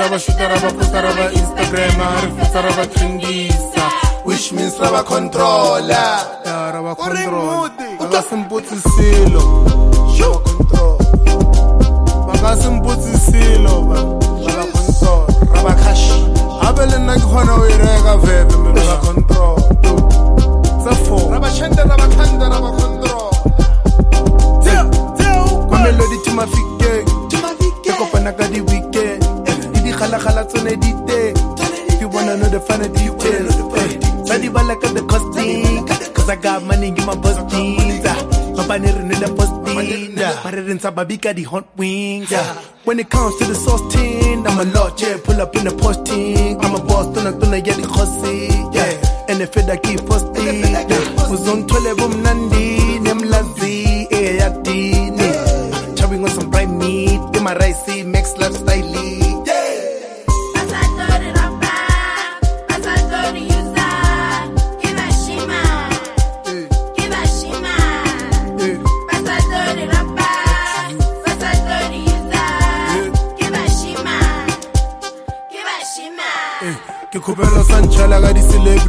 chutaraba, chutaraba, got the hunt wings. Yeah. When it comes to the sauce team, I'm a lot, yeah. Pull up in the post team. I'm a boss, don't I, don't I the hussy, yeah. And if it I keep posting, yeah. Was on 12 room Nandi, them lazy, eh, yeah. Chopping on some prime meat, in my rice, makes life stylish.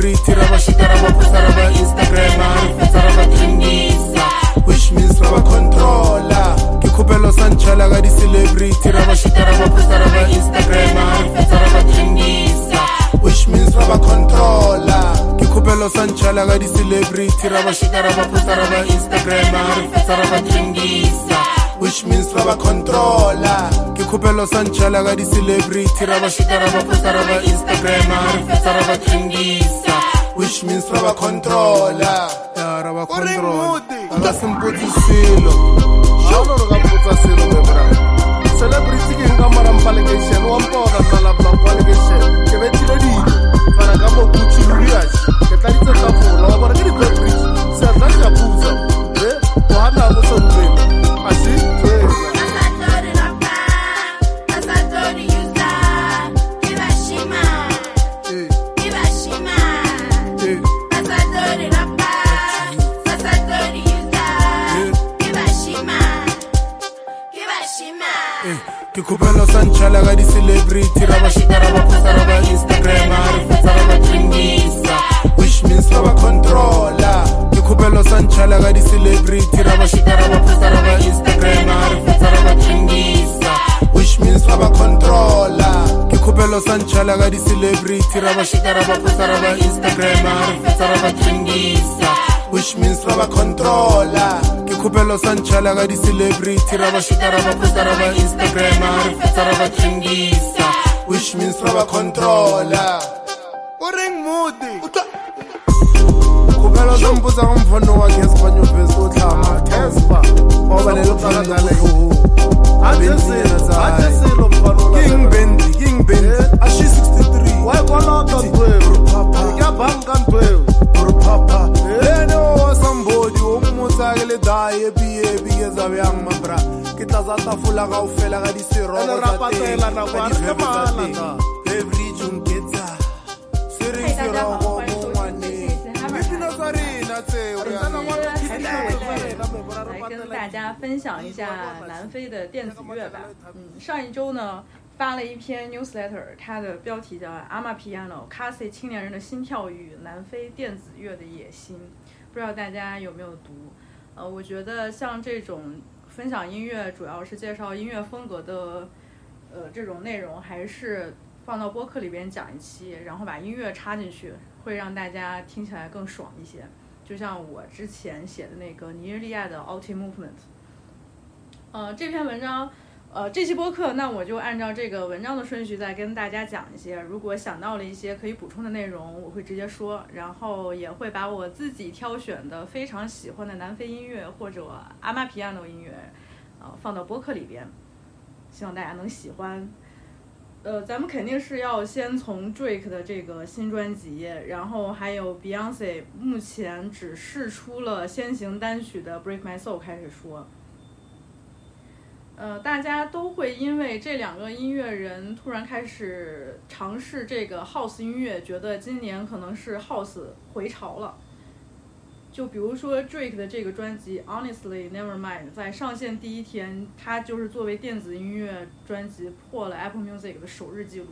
Tirava bashita raba posta raba instagram arifutsa raba trendisa which means raba controller ke khupelo sa ntšhala ka di-celebrity ra ba shita ra ba posta ra ba instagram a re fetsa ra ba trendisa which means ra ba controller ke khupelo sa ntšhala ka di-celebrity ra ba shita ra ba posta ra instagram a re which means ra ba controller ke khupelo di-celebrity ra ba shita posta ra instagram a re which means ra va controla ra a kudlala ka di-celebrity ra vaxika ra vaposa ra va instagram ra visa ra vatlingisa which means ra va controla ke khupelo sa nchala ka di-celebrity ra vaxika ra vaposa ra va instagram ra visa ra vatlingisa which means ra va controla u ring mudi khupelo sa mputsa ka mphono wa kespa nyuvesi wo tlhama kespa wa valele kufanele King Bendy, King Bendy, yeah. Ashi 63. Why go not on Peru? Papa, ya banga Peru. Peru Papa. Eh, Lene o somebody o mutsa ke le dae biye biye za yang mabra. Ke tla za tafula ga ofela ga di sero. Ene rapatela na kwa re mala ta. Every June ketsa. Siri sero go 分享一下南非的电子乐吧。嗯，上一周呢发了一篇 newsletter，它的标题叫《阿玛 Piano c a s i 青年人的心跳与南非电子乐的野心》，不知道大家有没有读？呃，我觉得像这种分享音乐，主要是介绍音乐风格的，呃，这种内容还是放到播客里边讲一期，然后把音乐插进去，会让大家听起来更爽一些。就像我之前写的那个尼日利亚的 Alt Movement，呃，这篇文章，呃，这期播客，那我就按照这个文章的顺序再跟大家讲一些。如果想到了一些可以补充的内容，我会直接说，然后也会把我自己挑选的非常喜欢的南非音乐或者阿玛皮亚诺音乐，呃，放到播客里边，希望大家能喜欢。呃，咱们肯定是要先从 Drake 的这个新专辑，然后还有 Beyonce 目前只试出了先行单曲的《Break My Soul》开始说。呃，大家都会因为这两个音乐人突然开始尝试这个 House 音乐，觉得今年可能是 House 回潮了。就比如说 Drake 的这个专辑《Honestly Never Mind》，在上线第一天，它就是作为电子音乐专辑破了 Apple Music 的首日记录。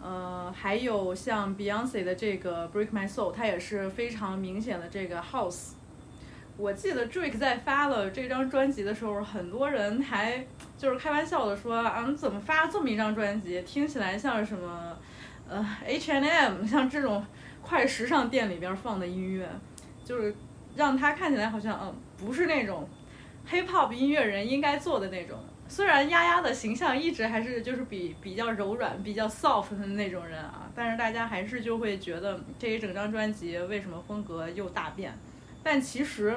呃，还有像 Beyonce 的这个《Break My Soul》，它也是非常明显的这个 House。我记得 Drake 在发了这张专辑的时候，很多人还就是开玩笑的说：“啊，怎么发这么一张专辑？听起来像什么呃，H and M 像这种快时尚店里边放的音乐。”就是让他看起来好像嗯不是那种 hip hop 音乐人应该做的那种。虽然丫丫的形象一直还是就是比比较柔软、比较 soft 的那种人啊，但是大家还是就会觉得这一整张专辑为什么风格又大变？但其实，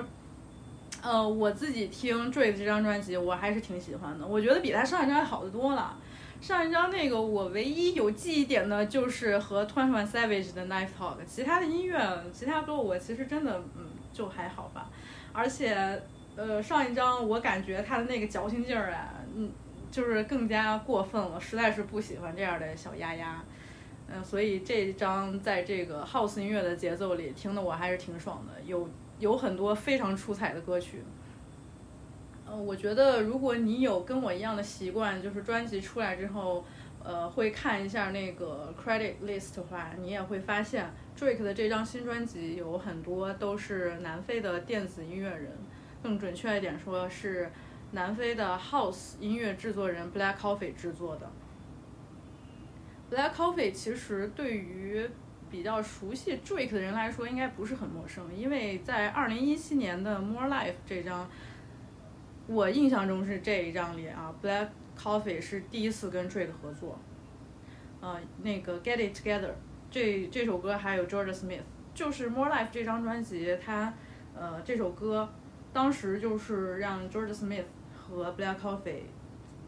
呃，我自己听 Drake 这张专辑我还是挺喜欢的，我觉得比他上一张好得多了。上一张那个我唯一有记忆点的就是和 Twenty One Savage 的 Knife Talk，其他的音乐、其他歌我其实真的嗯就还好吧。而且呃上一张我感觉他的那个矫情劲儿啊，嗯就是更加过分了，实在是不喜欢这样的小丫丫。嗯，所以这一张在这个 House 音乐的节奏里听的我还是挺爽的，有有很多非常出彩的歌曲。呃我觉得，如果你有跟我一样的习惯，就是专辑出来之后，呃，会看一下那个 credit list 的话，你也会发现 Drake 的这张新专辑有很多都是南非的电子音乐人，更准确一点说是南非的 House 音乐制作人 Black Coffee 制作的。Black Coffee 其实对于比较熟悉 Drake 的人来说，应该不是很陌生，因为在2017年的 More Life 这张。我印象中是这一张里啊，Black Coffee 是第一次跟 Drake 合作，呃，那个 Get It Together 这这首歌还有 George Smith，就是 More Life 这张专辑，它呃这首歌当时就是让 George Smith 和 Black Coffee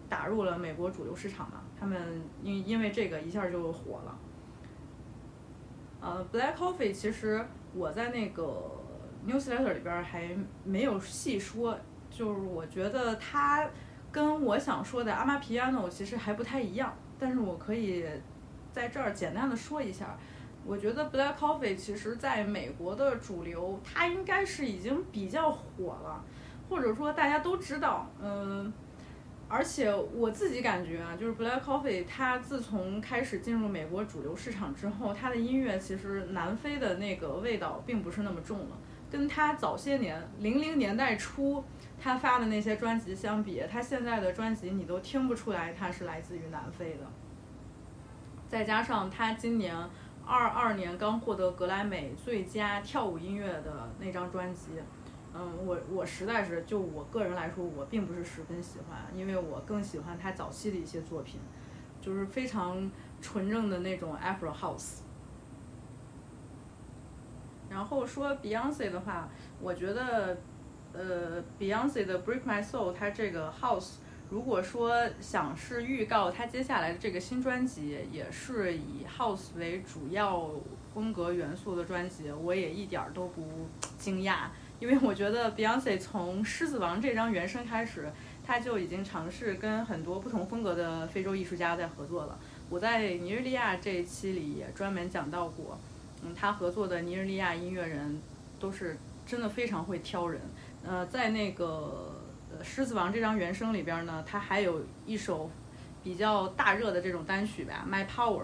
打入了美国主流市场嘛，他们因因为这个一下就火了。呃，Black Coffee 其实我在那个 Newsletter 里边还没有细说。就是我觉得它跟我想说的阿玛皮亚诺其实还不太一样，但是我可以在这儿简单的说一下。我觉得 Black Coffee 其实在美国的主流，它应该是已经比较火了，或者说大家都知道。嗯，而且我自己感觉啊，就是 Black Coffee 它自从开始进入美国主流市场之后，它的音乐其实南非的那个味道并不是那么重了，跟他早些年零零年代初。他发的那些专辑相比，他现在的专辑你都听不出来他是来自于南非的。再加上他今年二二年刚获得格莱美最佳跳舞音乐的那张专辑，嗯，我我实在是就我个人来说，我并不是十分喜欢，因为我更喜欢他早期的一些作品，就是非常纯正的那种 Afro House。然后说 Beyonce 的话，我觉得。呃，Beyonce 的《Break My Soul》，它这个 House，如果说想是预告它接下来的这个新专辑，也是以 House 为主要风格元素的专辑，我也一点儿都不惊讶，因为我觉得 Beyonce 从《狮子王》这张原声开始，他就已经尝试跟很多不同风格的非洲艺术家在合作了。我在尼日利亚这一期里也专门讲到过，嗯，他合作的尼日利亚音乐人都是真的非常会挑人。呃，在那个《狮子王》这张原声里边呢，他还有一首比较大热的这种单曲吧，《My Power》。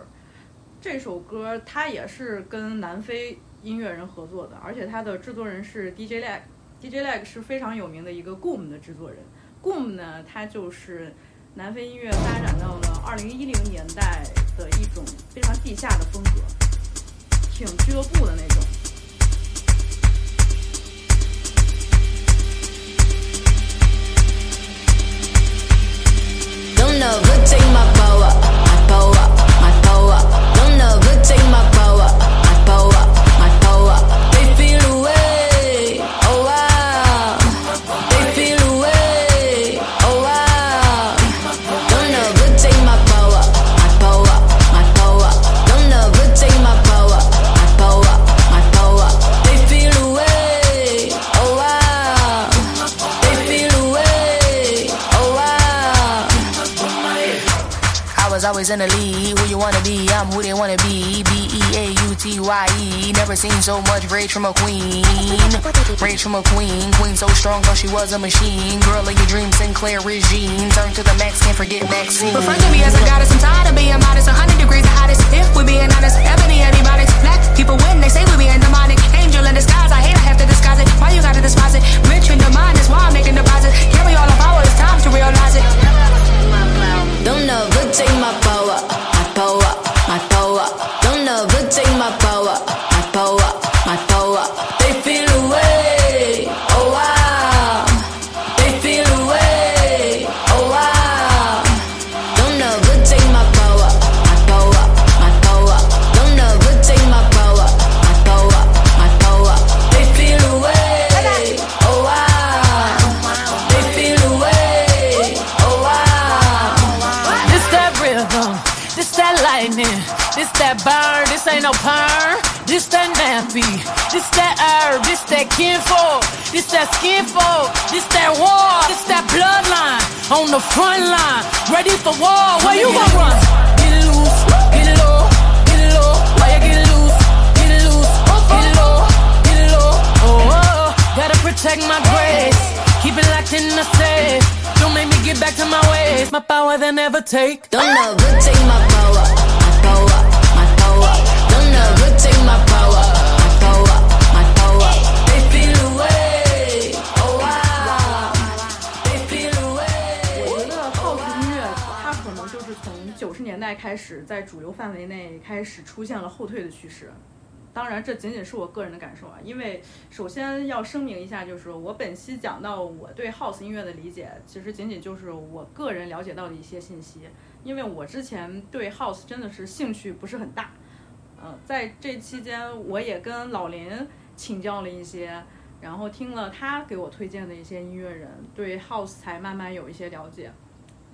这首歌它也是跟南非音乐人合作的，而且他的制作人是 DJ Leg。DJ Leg 是非常有名的一个 Goom 的制作人。Goom 呢，它就是南非音乐发展到了二零一零年代的一种非常地下的风格，挺俱乐部的那种。never take in the lead. Who you wanna be? I'm who they wanna be. B E A U T Y E. Never seen so much rage from a queen. Rage from a queen. Queen so strong, thought she was a machine. Girl of your dreams, Sinclair regime. Turn to the max, can't forget Maxine. Refer to me as a goddess. I'm tired of being modest. 100 degrees the hottest. If we're being honest, ebony antibiotics. Black people win. They say we being demonic. Angel in disguise. I hate I have to disguise it. Why you gotta despise it? Rich in the mind is why I'm making deposits. Carry all the power. It's time to realize it. Don't take my power, my power, my power. Don't ever take my power, this that herb, this that kinfolk, this that skinfolk, this that war, this that bloodline on the front line, ready for war. Where you gonna run? Get loose, get low, get low. Why you get loose, get loose, get low, get low. Oh, oh, gotta protect my grace, keep it locked in the safe. Don't make me get back to my ways. My power they never take. Don't ever take my power, my power, my power. Don't ever take my power, 开始，在主流范围内开始出现了后退的趋势。当然，这仅仅是我个人的感受啊，因为首先要声明一下，就是我本期讲到我对 house 音乐的理解，其实仅仅就是我个人了解到的一些信息，因为我之前对 house 真的是兴趣不是很大。呃，在这期间，我也跟老林请教了一些，然后听了他给我推荐的一些音乐人，对 house 才慢慢有一些了解。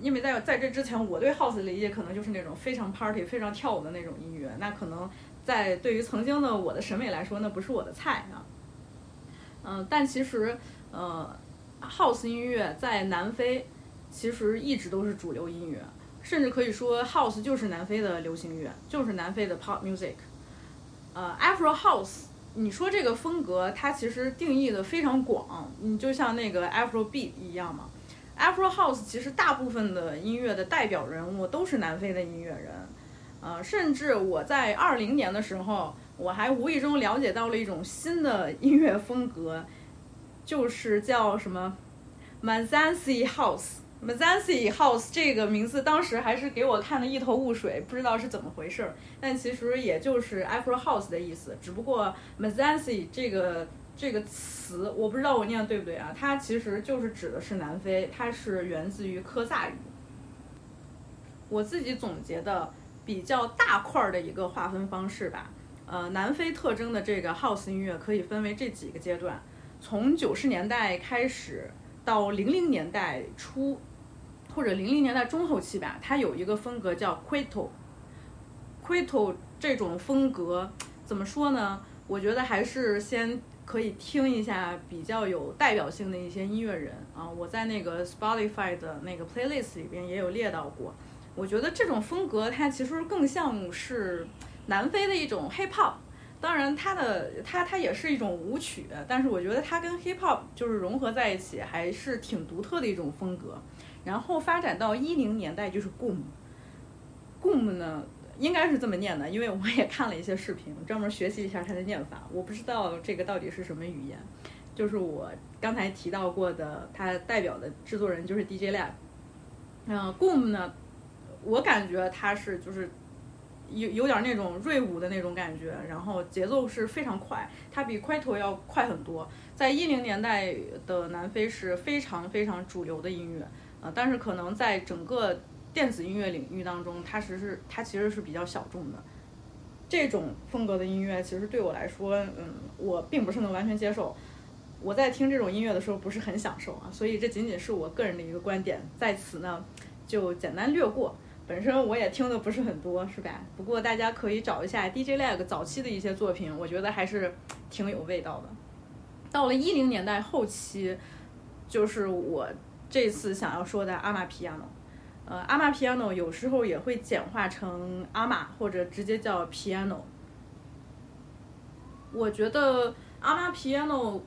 因为在在这之前，我对 house 的理解可能就是那种非常 party、非常跳舞的那种音乐，那可能在对于曾经的我的审美来说，那不是我的菜啊。嗯、但其实呃，house 音乐在南非其实一直都是主流音乐，甚至可以说 house 就是南非的流行乐，就是南非的 pop music。呃，Afro House，你说这个风格，它其实定义的非常广，你就像那个 Afro Beat 一样嘛。Afro House 其实大部分的音乐的代表人物都是南非的音乐人，呃，甚至我在二零年的时候，我还无意中了解到了一种新的音乐风格，就是叫什么 Mazansi House。Mazansi House 这个名字当时还是给我看得一头雾水，不知道是怎么回事儿。但其实也就是 Afro House 的意思，只不过 Mazansi 这个这个词，我不知道我念的对不对啊？它其实就是指的是南非，它是源自于科萨语。我自己总结的比较大块儿的一个划分方式吧。呃，南非特征的这个 House 音乐可以分为这几个阶段，从九十年代开始到零零年代初，或者零零年代中后期吧，它有一个风格叫 Quito。Quito 这种风格怎么说呢？我觉得还是先可以听一下比较有代表性的一些音乐人啊，我在那个 Spotify 的那个 playlist 里边也有列到过。我觉得这种风格它其实更像是南非的一种 hip hop，当然它的它它也是一种舞曲，但是我觉得它跟 hip hop 就是融合在一起，还是挺独特的一种风格。然后发展到一零年代就是 goom，goom 呢应该是这么念的，因为我也看了一些视频，专门学习一下它的念法。我不知道这个到底是什么语言，就是我刚才提到过的，它代表的制作人就是 DJ Lab。嗯、g o o m 呢，我感觉它是就是有有点那种锐舞的那种感觉，然后节奏是非常快，它比 Quito 要快很多。在一零年代的南非是非常非常主流的音乐，呃，但是可能在整个电子音乐领域当中，它其实是它其实是比较小众的。这种风格的音乐，其实对我来说，嗯，我并不是能完全接受。我在听这种音乐的时候不是很享受啊，所以这仅仅是我个人的一个观点，在此呢就简单略过。本身我也听的不是很多，是吧？不过大家可以找一下 DJ Lag 早期的一些作品，我觉得还是挺有味道的。到了一零年代后期，就是我这次想要说的阿玛皮亚诺。呃，阿玛 piano 有时候也会简化成阿玛，或者直接叫 piano。我觉得阿玛 piano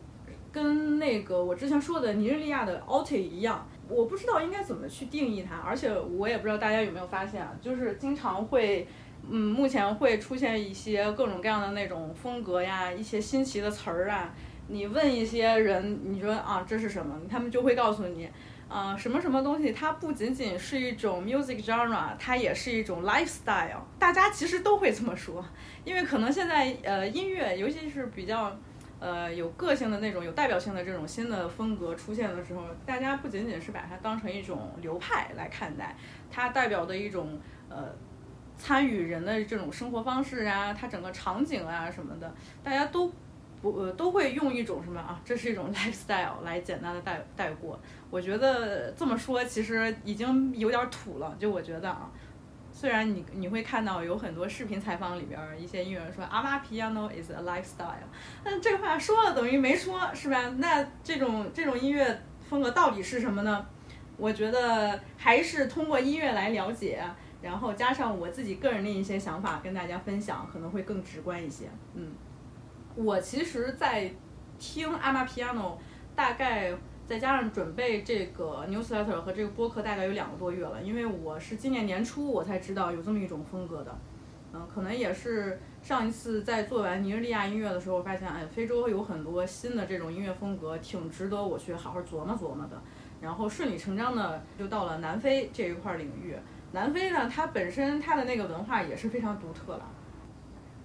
跟那个我之前说的尼日利亚的 alti 一样，我不知道应该怎么去定义它，而且我也不知道大家有没有发现啊，就是经常会，嗯，目前会出现一些各种各样的那种风格呀，一些新奇的词儿啊。你问一些人，你说啊这是什么，他们就会告诉你，啊、什么什么东西，它不仅仅是一种 music genre，它也是一种 lifestyle。大家其实都会这么说，因为可能现在呃音乐，尤其是比较呃有个性的那种、有代表性的这种新的风格出现的时候，大家不仅仅是把它当成一种流派来看待，它代表的一种呃参与人的这种生活方式啊，它整个场景啊什么的，大家都不呃都会用一种什么啊，这是一种 lifestyle 来简单的带带过。我觉得这么说其实已经有点土了，就我觉得啊。虽然你你会看到有很多视频采访里边一些音乐人说阿玛 piano is a lifestyle，但这话说了等于没说，是吧？那这种这种音乐风格到底是什么呢？我觉得还是通过音乐来了解，然后加上我自己个人的一些想法跟大家分享，可能会更直观一些。嗯，我其实，在听阿玛 piano 大概。再加上准备这个 newsletter 和这个播客大概有两个多月了，因为我是今年年初我才知道有这么一种风格的，嗯，可能也是上一次在做完尼日利亚音乐的时候，发现哎，非洲有很多新的这种音乐风格，挺值得我去好好琢磨琢磨的。然后顺理成章的就到了南非这一块领域。南非呢，它本身它的那个文化也是非常独特了。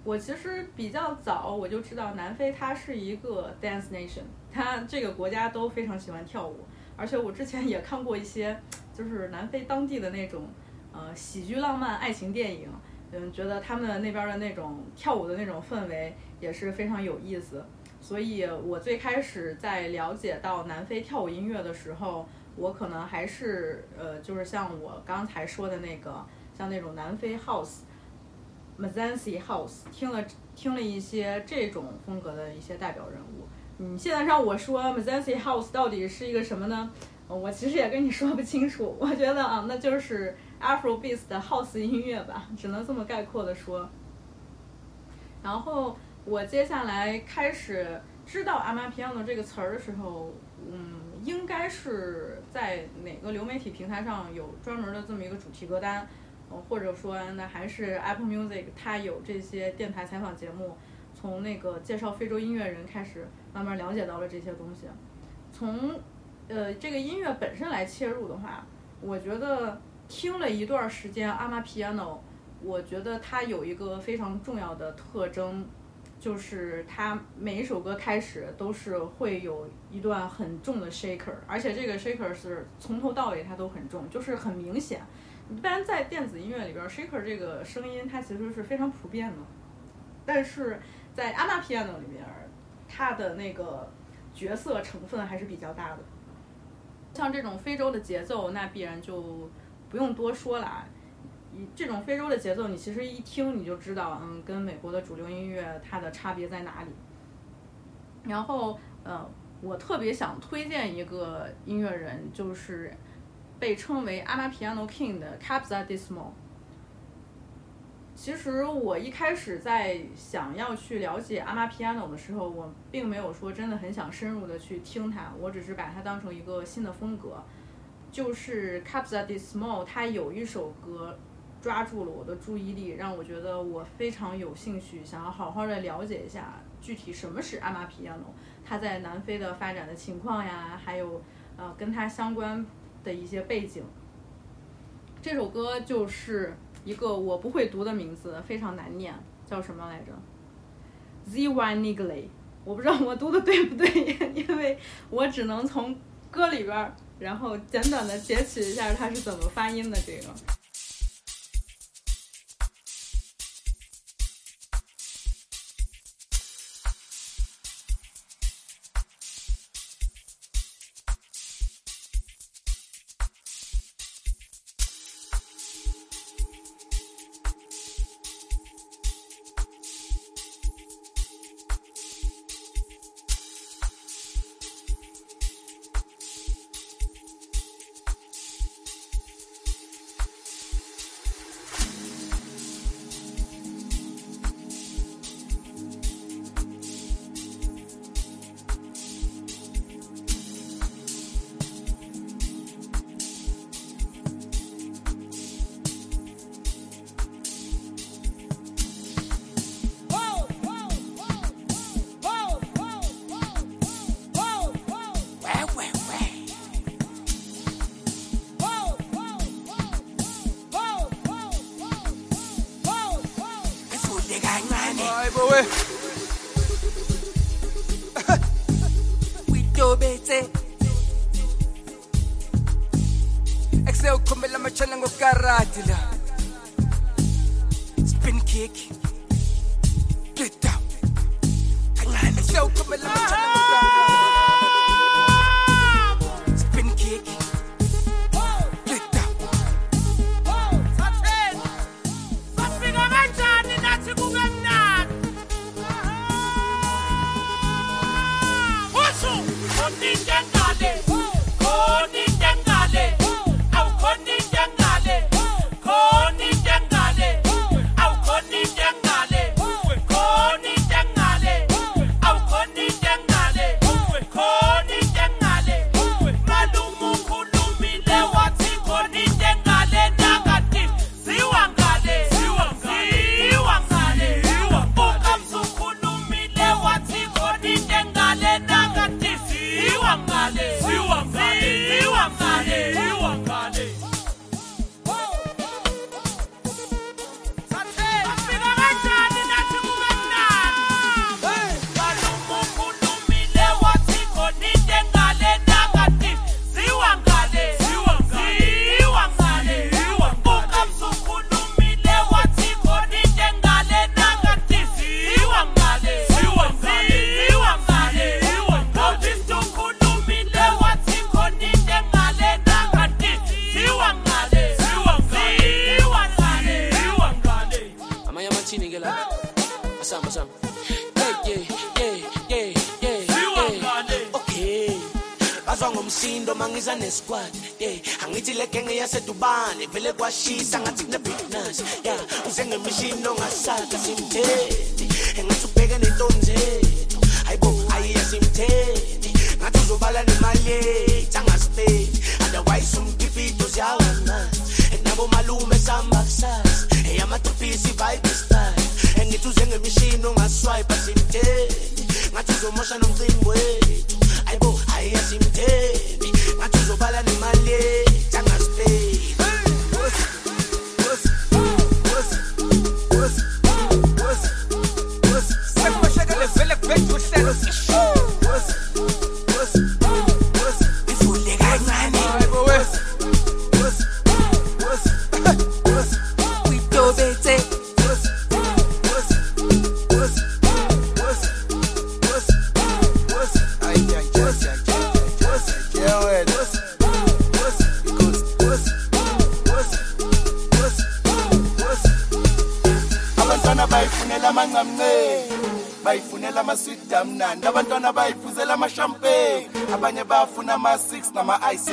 我其实比较早我就知道南非它是一个 dance nation，它这个国家都非常喜欢跳舞，而且我之前也看过一些就是南非当地的那种呃喜剧浪漫爱情电影，嗯，觉得他们那边的那种跳舞的那种氛围也是非常有意思。所以我最开始在了解到南非跳舞音乐的时候，我可能还是呃就是像我刚才说的那个像那种南非 house。Mazansi House 听了听了一些这种风格的一些代表人物。你现在让我说 Mazansi House 到底是一个什么呢？我其实也跟你说不清楚。我觉得啊，那就是 Afrobeat 的 House 音乐吧，只能这么概括的说。然后我接下来开始知道 Amapiano 这个词儿的时候，嗯，应该是在哪个流媒体平台上有专门的这么一个主题歌单。或者说，那还是 Apple Music，它有这些电台采访节目，从那个介绍非洲音乐人开始，慢慢了解到了这些东西。从呃这个音乐本身来切入的话，我觉得听了一段时间阿玛 piano，我觉得它有一个非常重要的特征，就是它每一首歌开始都是会有一段很重的 shaker，而且这个 shaker 是从头到尾它都很重，就是很明显。一般在电子音乐里边，shaker 这个声音它其实是非常普遍的，但是在阿玛 piano 里面，它的那个角色成分还是比较大的。像这种非洲的节奏，那必然就不用多说了。这种非洲的节奏，你其实一听你就知道，嗯，跟美国的主流音乐它的差别在哪里。然后，呃，我特别想推荐一个音乐人，就是。被称为阿玛皮亚诺 King 的 Capsa d i s m o 其实我一开始在想要去了解阿玛皮亚诺的时候，我并没有说真的很想深入的去听它，我只是把它当成一个新的风格。就是 Capsa d i s m o 他有一首歌抓住了我的注意力，让我觉得我非常有兴趣，想要好好的了解一下具体什么是阿玛皮亚诺，他在南非的发展的情况呀，还有呃跟他相关。的一些背景，这首歌就是一个我不会读的名字，非常难念，叫什么来着？Z Y Nigley，我不知道我读的对不对，因为我只能从歌里边，然后简短的截取一下它是怎么发音的这个。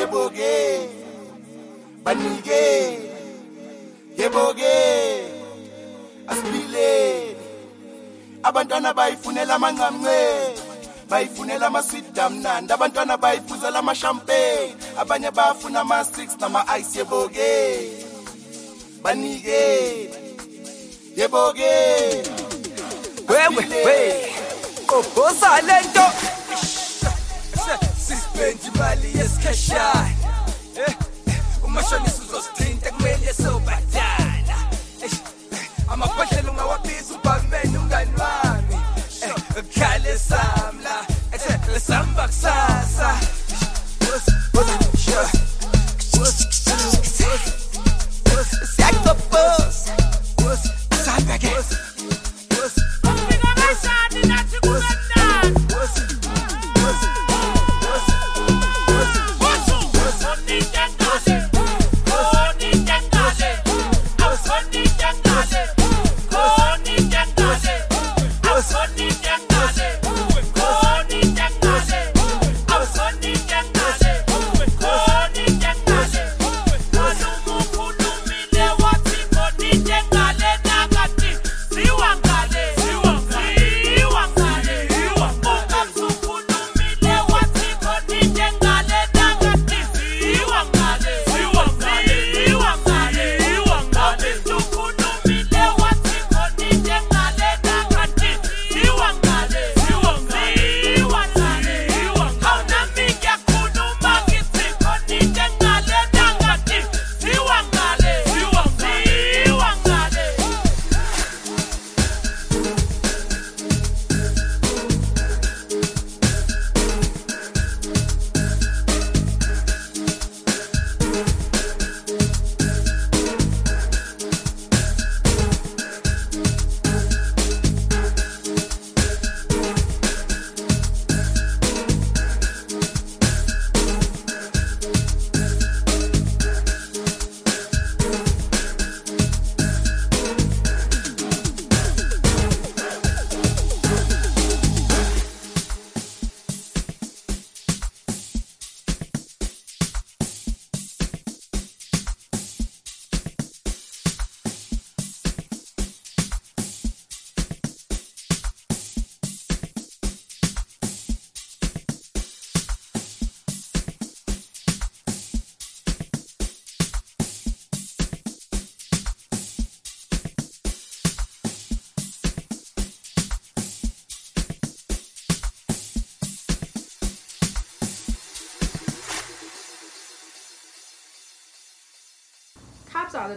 yeboge banige, yeboge asibileni abantwana bayifunela amancancela bayifunela amaswidi amnandi abantwana bayifuzela amashampagne abanye bayafuna ama-6 nama-ice. Yeboke banike. Yeboge, wewe we qobhosa le nto sizibendi imali yesikhashana. Eh, eh, umashonisa uzosithinta kumele sobadala eh, amabhodlela ungawabiza ubhameni umngani wami. Kukhale samla lesamba kusasa.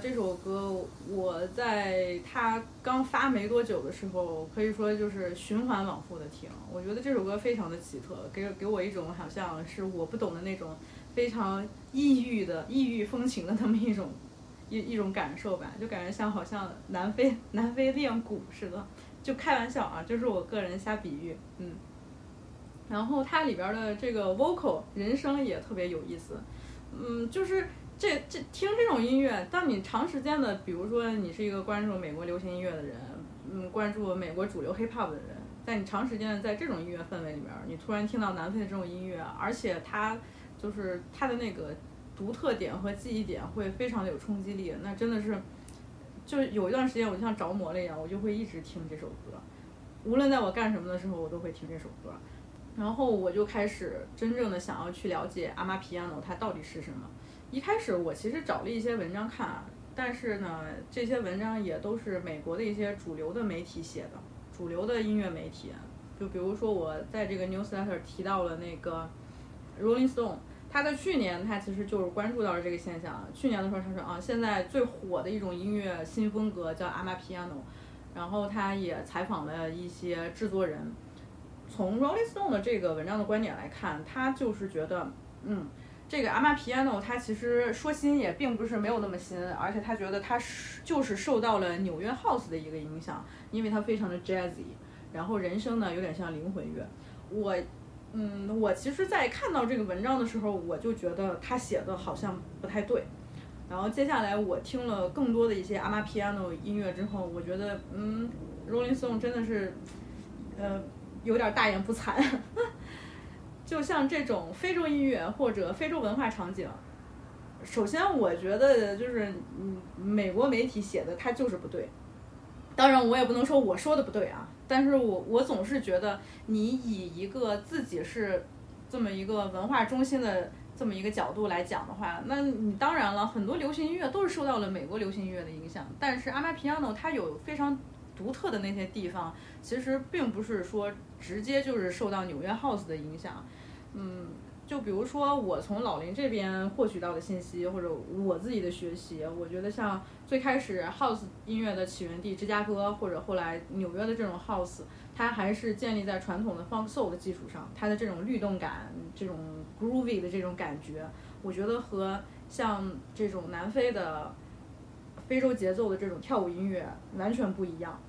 这首歌，我在它刚发没多久的时候，可以说就是循环往复的听。我觉得这首歌非常的奇特，给给我一种好像是我不懂的那种非常异域的异域风情的那么一种一一种感受吧，就感觉像好像南非南非练鼓似的。就开玩笑啊，就是我个人瞎比喻，嗯。然后它里边的这个 vocal 人声也特别有意思，嗯，就是这这听这种音乐，当你长时间的，比如说你是一个关注美国流行音乐的人，嗯，关注美国主流 hip hop 的人，在你长时间的在这种音乐氛围里面，你突然听到南非的这种音乐，而且它就是它的那个独特点和记忆点会非常的有冲击力，那真的是，就有一段时间我就像着魔了一样，我就会一直听这首歌，无论在我干什么的时候，我都会听这首歌。然后我就开始真正的想要去了解阿玛皮亚诺它到底是什么。一开始我其实找了一些文章看，但是呢，这些文章也都是美国的一些主流的媒体写的，主流的音乐媒体。就比如说我在这个 newsletter 提到了那个 Rolling Stone，他在去年他其实就是关注到了这个现象。去年的时候他说啊，现在最火的一种音乐新风格叫 Amapiano，，然后他也采访了一些制作人。从 Rolling Stone 的这个文章的观点来看，他就是觉得，嗯，这个 Amapiano 它其实说新也并不是没有那么新，而且他觉得它是就是受到了纽约 House 的一个影响，因为它非常的 Jazzy，然后人声呢有点像灵魂乐。我，嗯，我其实，在看到这个文章的时候，我就觉得他写的好像不太对。然后接下来我听了更多的一些 Amapiano 音乐之后，我觉得，嗯，Rolling Stone 真的是，呃。有点大言不惭，就像这种非洲音乐或者非洲文化场景，首先我觉得就是嗯，美国媒体写的它就是不对。当然我也不能说我说的不对啊，但是我我总是觉得你以一个自己是这么一个文化中心的这么一个角度来讲的话，那你当然了很多流行音乐都是受到了美国流行音乐的影响，但是阿玛皮亚诺它有非常。独特的那些地方，其实并不是说直接就是受到纽约 House 的影响，嗯，就比如说我从老林这边获取到的信息，或者我自己的学习，我觉得像最开始 House 音乐的起源地芝加哥，或者后来纽约的这种 House，它还是建立在传统的 Funk Soul 的基础上，它的这种律动感、这种 Groovy 的这种感觉，我觉得和像这种南非的非洲节奏的这种跳舞音乐完全不一样。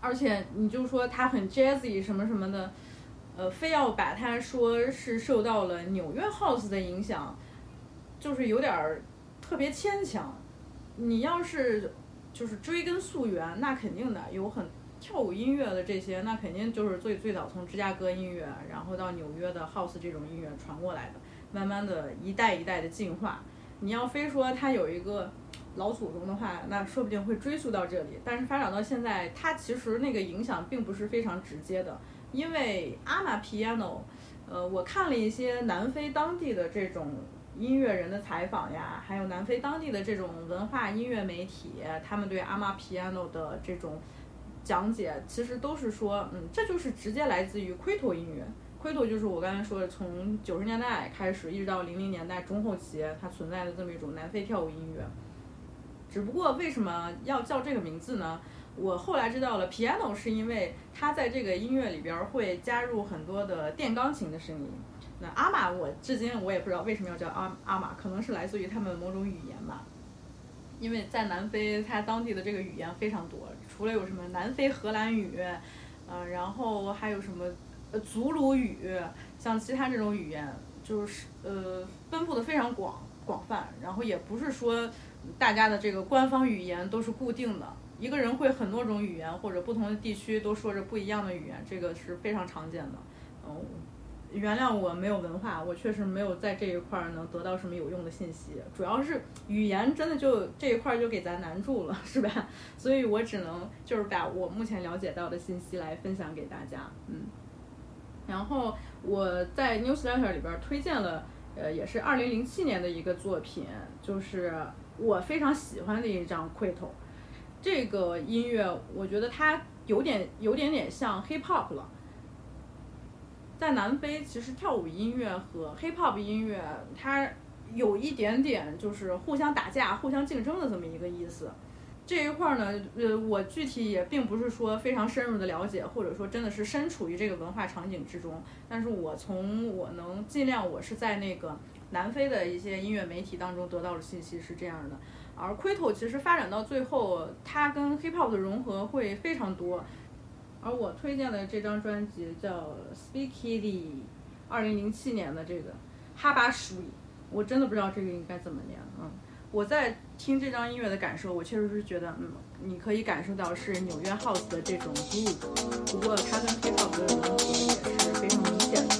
而且你就说它很 jazzy 什么什么的，呃，非要把它说是受到了纽约 house 的影响，就是有点儿特别牵强。你要是就是追根溯源，那肯定的有很跳舞音乐的这些，那肯定就是最最早从芝加哥音乐，然后到纽约的 house 这种音乐传过来的，慢慢的一代一代的进化。你要非说它有一个。老祖宗的话，那说不定会追溯到这里。但是发展到现在，它其实那个影响并不是非常直接的，因为阿玛皮亚诺，呃，我看了一些南非当地的这种音乐人的采访呀，还有南非当地的这种文化音乐媒体，他们对阿玛皮亚诺的这种讲解，其实都是说，嗯，这就是直接来自于奎托音乐。奎托就是我刚才说的，从九十年代开始，一直到零零年代中后期，它存在的这么一种南非跳舞音乐。只不过为什么要叫这个名字呢？我后来知道了，piano 是因为它在这个音乐里边会加入很多的电钢琴的声音。那阿玛，我至今我也不知道为什么要叫阿阿玛，可能是来自于他们某种语言吧。因为在南非，它当地的这个语言非常多，除了有什么南非荷兰语，呃，然后还有什么呃祖鲁语，像其他这种语言，就是呃分布的非常广广泛，然后也不是说。大家的这个官方语言都是固定的，一个人会很多种语言，或者不同的地区都说着不一样的语言，这个是非常常见的。嗯，原谅我没有文化，我确实没有在这一块儿能得到什么有用的信息。主要是语言真的就这一块儿就给咱难住了，是吧？所以我只能就是把我目前了解到的信息来分享给大家。嗯，然后我在 newsletter 里边推荐了，呃，也是二零零七年的一个作品，就是。我非常喜欢的一张《Quito》，这个音乐我觉得它有点有点点像 Hip Hop 了。在南非，其实跳舞音乐和 Hip Hop 音乐它有一点点就是互相打架、互相竞争的这么一个意思。这一块呢，呃，我具体也并不是说非常深入的了解，或者说真的是身处于这个文化场景之中。但是我从我能尽量，我是在那个南非的一些音乐媒体当中得到的信息是这样的。而 Quito 其实发展到最后，它跟 Hip Hop 的融合会非常多。而我推荐的这张专辑叫 Speaky 二零零七年的这个 Habashi，，我真的不知道这个应该怎么念，嗯。我在听这张音乐的感受，我确实是觉得，嗯，你可以感受到是纽约 house 的这种 g r o o 不过它跟 hip hop 的融合也是非常明显的。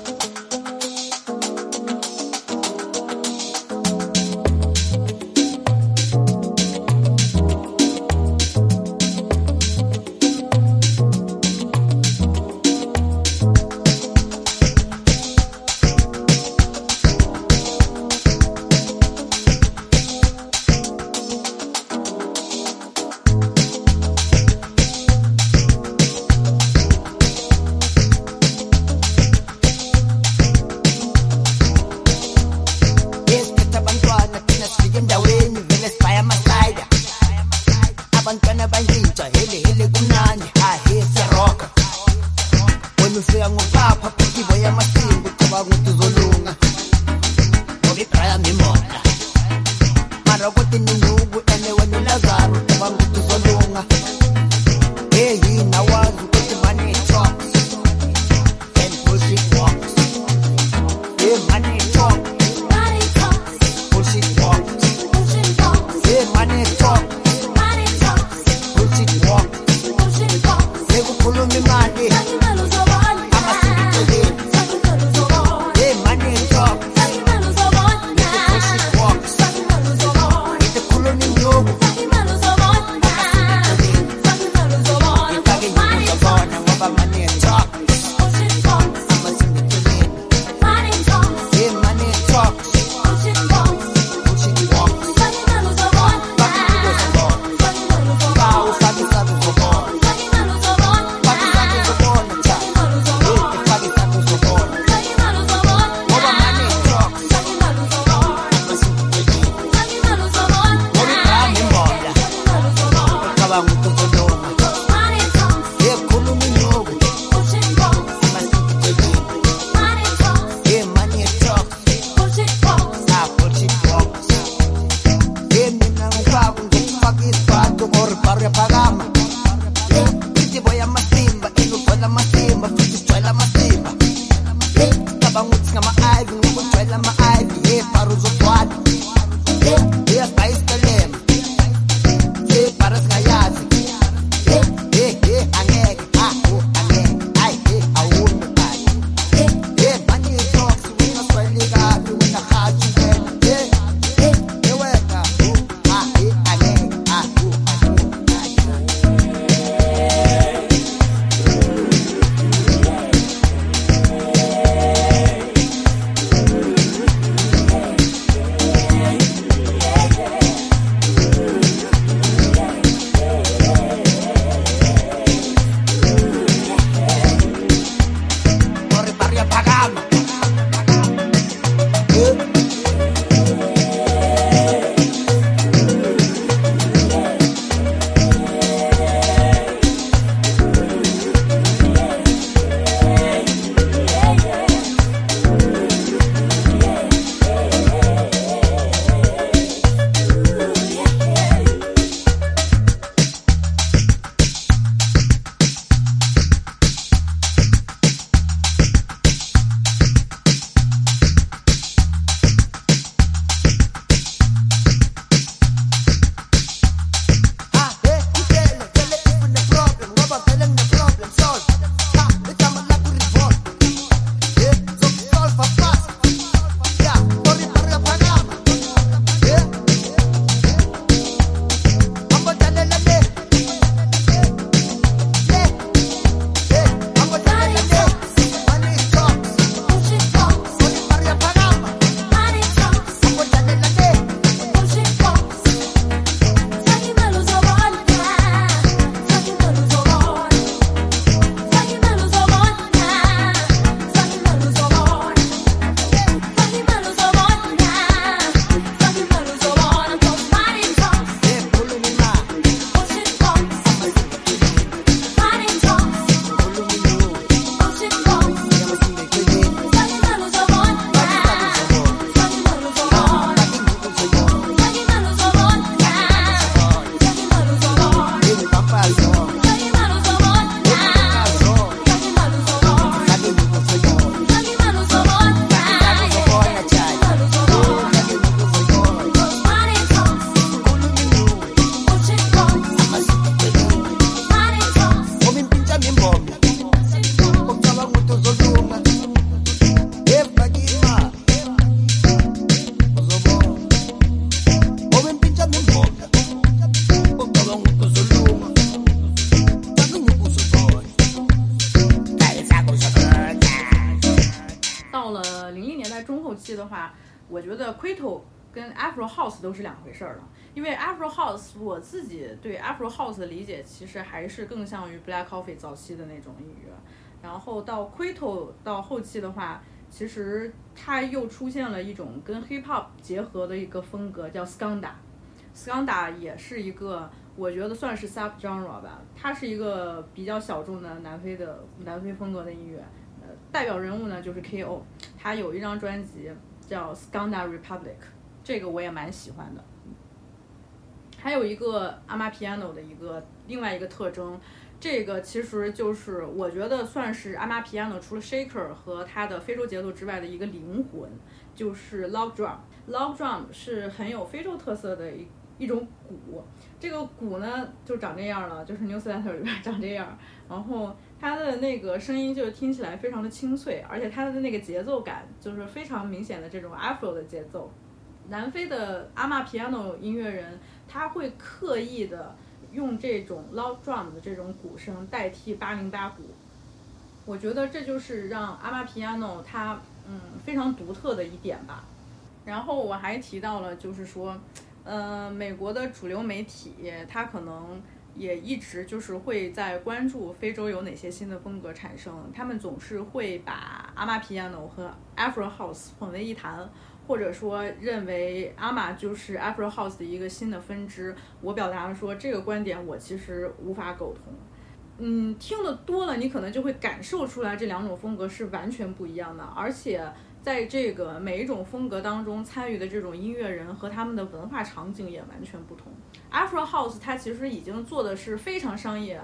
House 都是两回事儿了。因为 Afro House 我自己对 Afro House 的理解其实还是更像于 Black Coffee 早期的那种音乐，然后到 Quito 到后期的话，其实它又出现了一种跟 Hip Hop 结合的一个风格，叫 Skanda。Skanda 也是一个我觉得算是 sub genre 吧，它是一个比较小众的南非的南非风格的音乐。呃，代表人物呢就是 K.O，他有一张专辑叫 Skanda Republic，这个我也蛮喜欢的。还有一个阿玛 piano 的一个另外一个特征，这个其实就是我觉得算是阿玛 piano 除了 shaker 和它的非洲节奏之外的一个灵魂，就是 log drum。log drum 是很有非洲特色的一一种鼓，这个鼓呢就长这样了，就是 newsletter 里边长这样，然后它的那个声音就听起来非常的清脆，而且它的那个节奏感就是非常明显的这种 afro 的节奏。南非的阿玛 piano 音乐人。他会刻意的用这种 log drum 的这种鼓声代替八零八鼓，我觉得这就是让阿玛皮亚诺它嗯非常独特的一点吧。然后我还提到了，就是说，呃，美国的主流媒体它可能也一直就是会在关注非洲有哪些新的风格产生，他们总是会把阿玛皮亚诺和 Afro House 混为一谈。或者说认为阿玛就是 Afro House 的一个新的分支，我表达了说这个观点我其实无法苟同。嗯，听得多了，你可能就会感受出来这两种风格是完全不一样的，而且在这个每一种风格当中参与的这种音乐人和他们的文化场景也完全不同。Afro House 它其实已经做的是非常商业，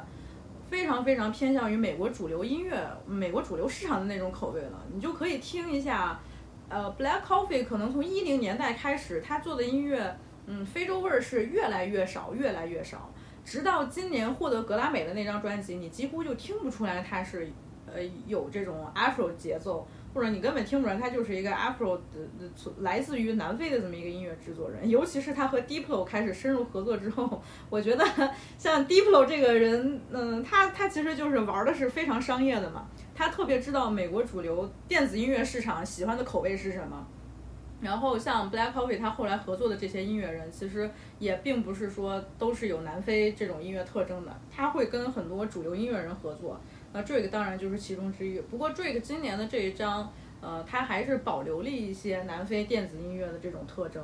非常非常偏向于美国主流音乐、美国主流市场的那种口味了，你就可以听一下。呃，Black Coffee 可能从一零年代开始，他做的音乐，嗯，非洲味儿是越来越少，越来越少，直到今年获得格莱美的那张专辑，你几乎就听不出来他是，呃，有这种 Afro 节奏。或者你根本听不出来，他就是一个 Afro 的的来自于南非的这么一个音乐制作人。尤其是他和 Diplo 开始深入合作之后，我觉得 像 Diplo 这个人，嗯，他他其实就是玩的是非常商业的嘛。他特别知道美国主流电子音乐市场喜欢的口味是什么。然后像 Black Coffee 他后来合作的这些音乐人，其实也并不是说都是有南非这种音乐特征的。他会跟很多主流音乐人合作。那 Drake 当然就是其中之一。不过 Drake 今年的这一张，呃，他还是保留了一些南非电子音乐的这种特征。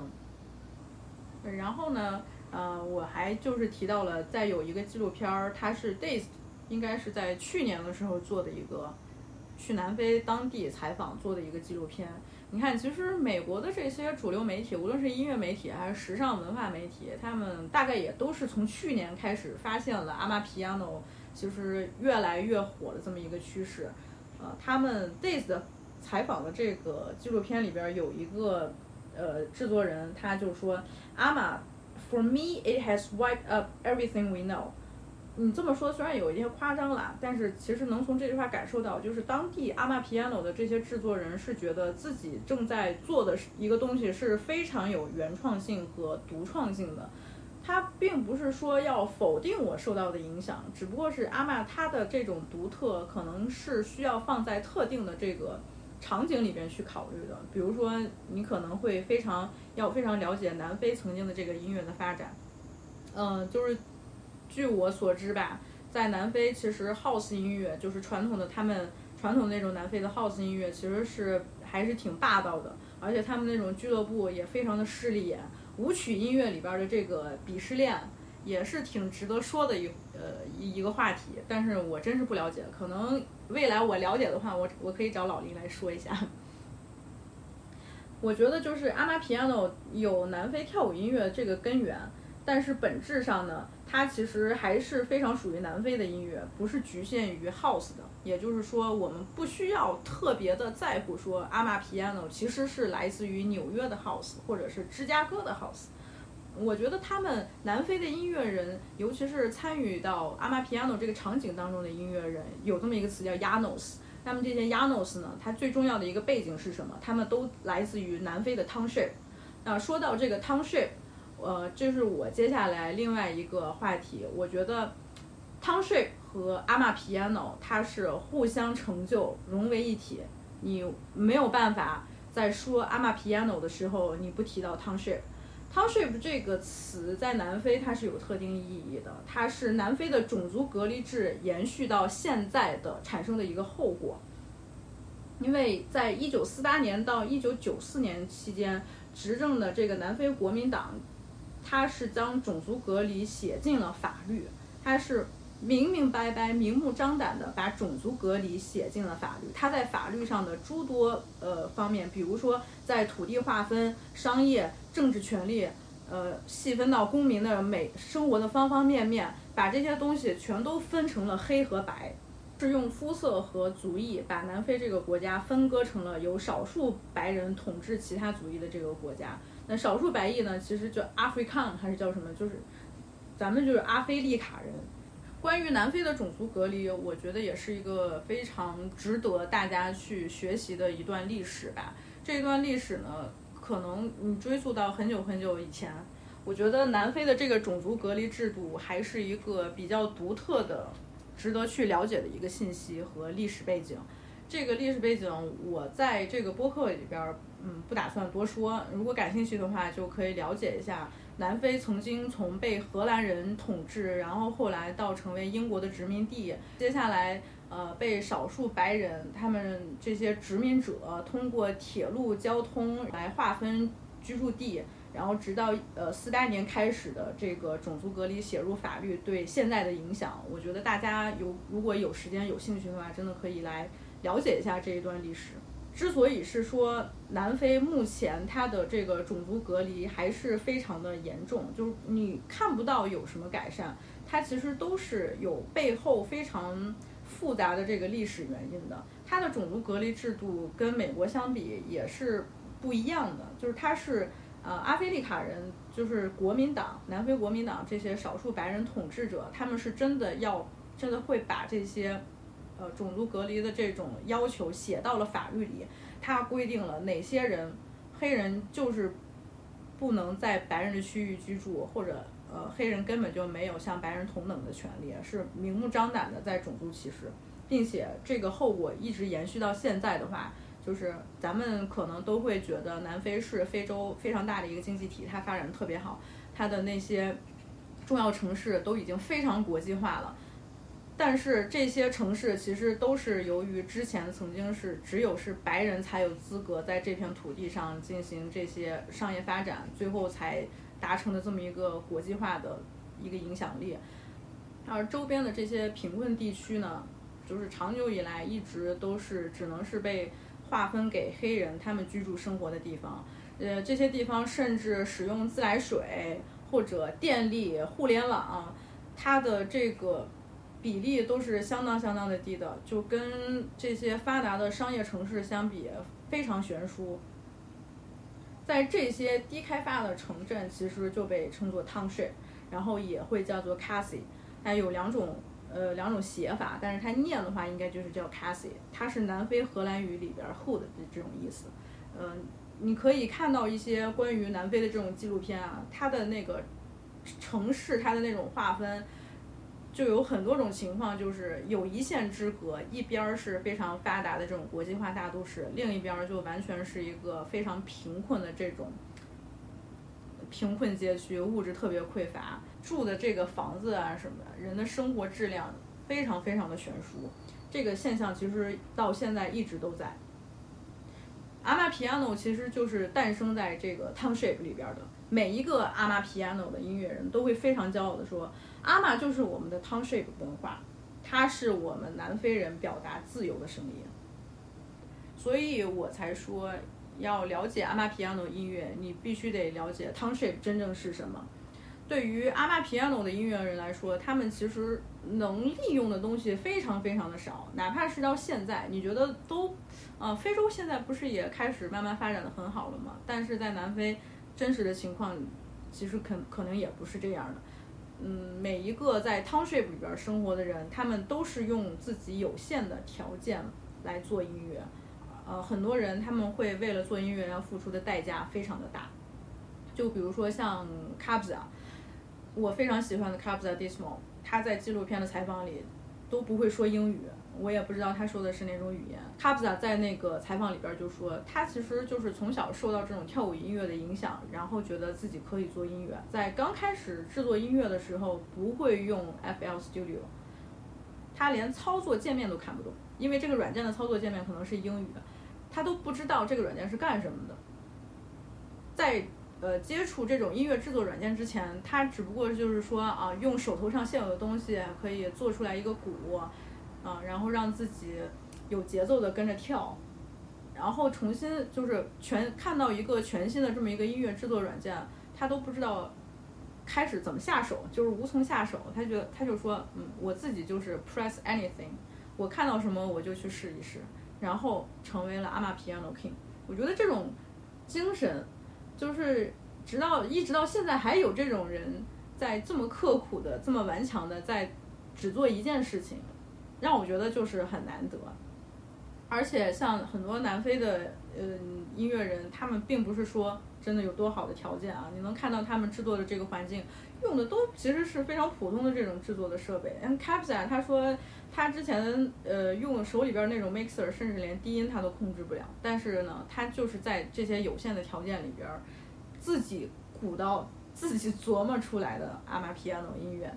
然后呢，呃，我还就是提到了，在有一个纪录片儿，它是 Days，应该是在去年的时候做的一个，去南非当地采访做的一个纪录片。你看，其实美国的这些主流媒体，无论是音乐媒体还是时尚文化媒体，他们大概也都是从去年开始发现了阿玛皮亚诺。就是越来越火的这么一个趋势，呃，他们 Days 的采访的这个纪录片里边有一个呃制作人，他就说阿玛，For me it has wiped up everything we know。你这么说虽然有一些夸张啦，但是其实能从这句话感受到，就是当地阿玛 piano 的这些制作人是觉得自己正在做的一个东西是非常有原创性和独创性的。他并不是说要否定我受到的影响，只不过是阿玛他的这种独特，可能是需要放在特定的这个场景里边去考虑的。比如说，你可能会非常要非常了解南非曾经的这个音乐的发展。嗯，就是据我所知吧，在南非其实 house 音乐就是传统的他们传统那种南非的 house 音乐，其实是还是挺霸道的，而且他们那种俱乐部也非常的势利眼。舞曲音乐里边的这个鄙视链也是挺值得说的一呃一一个话题，但是我真是不了解，可能未来我了解的话，我我可以找老林来说一下。我觉得就是阿玛皮亚诺有南非跳舞音乐这个根源。但是本质上呢，它其实还是非常属于南非的音乐，不是局限于 house 的。也就是说，我们不需要特别的在乎说阿玛皮亚诺其实是来自于纽约的 house，或者是芝加哥的 house。我觉得他们南非的音乐人，尤其是参与到阿玛皮亚诺这个场景当中的音乐人，有这么一个词叫 yanos。那么这些 yanos 呢，它最重要的一个背景是什么？他们都来自于南非的 township。那说到这个 township。呃，这是我接下来另外一个话题。我觉得，township 和阿玛皮亚诺它是互相成就、融为一体。你没有办法在说阿玛 piano 的时候，你不提到 township。township 这个词在南非它是有特定意义的，它是南非的种族隔离制延续到现在的产生的一个后果。因为在一九四八年到一九九四年期间执政的这个南非国民党，他是将种族隔离写进了法律，他是明明白白、明目张胆的把种族隔离写进了法律。他在法律上的诸多呃方面，比如说在土地划分、商业、政治权利，呃，细分到公民的每生活的方方面面，把这些东西全都分成了黑和白。是用肤色和族裔把南非这个国家分割成了由少数白人统治其他族裔的这个国家。少数白裔呢，其实叫 African 还是叫什么？就是咱们就是阿非利卡人。关于南非的种族隔离，我觉得也是一个非常值得大家去学习的一段历史吧。这一段历史呢，可能你追溯到很久很久以前。我觉得南非的这个种族隔离制度还是一个比较独特的。值得去了解的一个信息和历史背景，这个历史背景我在这个播客里边，嗯，不打算多说。如果感兴趣的话，就可以了解一下南非曾经从被荷兰人统治，然后后来到成为英国的殖民地，接下来呃被少数白人他们这些殖民者通过铁路交通来划分居住地。然后直到呃四八年开始的这个种族隔离写入法律对现在的影响，我觉得大家有如果有时间有兴趣的话，真的可以来了解一下这一段历史。之所以是说南非目前它的这个种族隔离还是非常的严重，就是你看不到有什么改善，它其实都是有背后非常复杂的这个历史原因的。它的种族隔离制度跟美国相比也是不一样的，就是它是。呃，阿非利卡人就是国民党，南非国民党这些少数白人统治者，他们是真的要，真的会把这些，呃，种族隔离的这种要求写到了法律里。它规定了哪些人，黑人就是不能在白人的区域居住，或者呃，黑人根本就没有像白人同等的权利，是明目张胆的在种族歧视，并且这个后果一直延续到现在的话。就是咱们可能都会觉得南非是非洲非常大的一个经济体，它发展特别好，它的那些重要城市都已经非常国际化了。但是这些城市其实都是由于之前曾经是只有是白人才有资格在这片土地上进行这些商业发展，最后才达成的这么一个国际化的一个影响力。而周边的这些贫困地区呢，就是长久以来一直都是只能是被。划分给黑人他们居住生活的地方，呃，这些地方甚至使用自来水或者电力、互联网，它的这个比例都是相当相当的低的，就跟这些发达的商业城市相比非常悬殊。在这些低开发的城镇，其实就被称作 township，然后也会叫做 casy，它有两种。呃，两种写法，但是它念的话应该就是叫 Cassie，它是南非荷兰语里边 hood 的这种意思。嗯，你可以看到一些关于南非的这种纪录片啊，它的那个城市它的那种划分，就有很多种情况，就是有一线之隔，一边儿是非常发达的这种国际化大都市，另一边儿就完全是一个非常贫困的这种贫困街区，物质特别匮乏。住的这个房子啊，什么的，人的生活质量非常非常的悬殊，这个现象其实到现在一直都在。阿玛皮亚诺其实就是诞生在这个 township 里边的，每一个阿玛皮亚诺的音乐人都会非常骄傲的说，阿玛就是我们的 township 文化，它是我们南非人表达自由的声音。所以我才说，要了解阿玛皮亚诺音乐，你必须得了解 township 真正是什么。对于阿玛皮亚诺的音乐人来说，他们其实能利用的东西非常非常的少，哪怕是到现在，你觉得都，呃，非洲现在不是也开始慢慢发展的很好了吗？但是在南非，真实的情况其实可可能也不是这样的。嗯，每一个在 township 里边生活的人，他们都是用自己有限的条件来做音乐，呃，很多人他们会为了做音乐要付出的代价非常的大，就比如说像 Kabza。我非常喜欢的 Kabza Dismal，他在纪录片的采访里都不会说英语，我也不知道他说的是哪种语言。卡普萨在那个采访里边就说，他其实就是从小受到这种跳舞音乐的影响，然后觉得自己可以做音乐。在刚开始制作音乐的时候，不会用 FL Studio，他连操作界面都看不懂，因为这个软件的操作界面可能是英语的，他都不知道这个软件是干什么的。在呃接触这种音乐制作软件之前，他只不过就是说啊，用手头上现有的东西可以做出来一个鼓，啊，然后让自己有节奏的跟着跳，然后重新就是全看到一个全新的这么一个音乐制作软件，他都不知道开始怎么下手，就是无从下手。他觉得他就说，嗯，我自己就是 press anything，我看到什么我就去试一试，然后成为了阿玛 Piano King。我觉得这种精神。就是直到一直到现在还有这种人在这么刻苦的、这么顽强的在只做一件事情，让我觉得就是很难得。而且像很多南非的嗯音乐人，他们并不是说真的有多好的条件啊，你能看到他们制作的这个环境用的都其实是非常普通的这种制作的设备。嗯 c a p s a 他说他之前呃用手里边那种 mixer，甚至连低音他都控制不了，但是呢，他就是在这些有限的条件里边自己鼓捣自己琢磨出来的阿玛皮亚诺音乐。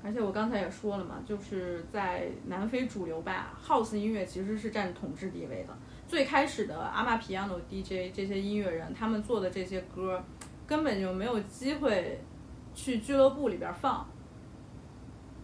而且我刚才也说了嘛，就是在南非主流吧，House 音乐其实是占统治地位的。最开始的阿玛皮亚诺 DJ 这些音乐人，他们做的这些歌，根本就没有机会去俱乐部里边放。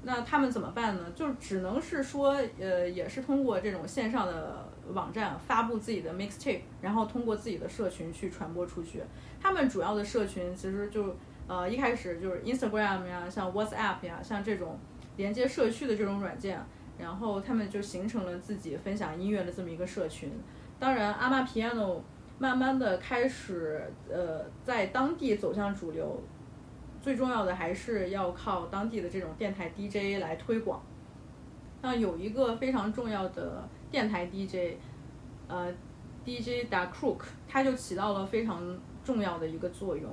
那他们怎么办呢？就只能是说，呃，也是通过这种线上的网站发布自己的 mixtape，然后通过自己的社群去传播出去。他们主要的社群其实就。呃，一开始就是 Instagram 呀，像 WhatsApp 呀，像这种连接社区的这种软件，然后他们就形成了自己分享音乐的这么一个社群。当然，阿玛 Piano 慢慢的开始呃在当地走向主流，最重要的还是要靠当地的这种电台 DJ 来推广。像有一个非常重要的电台 DJ，呃，DJ Da Crook，他就起到了非常重要的一个作用。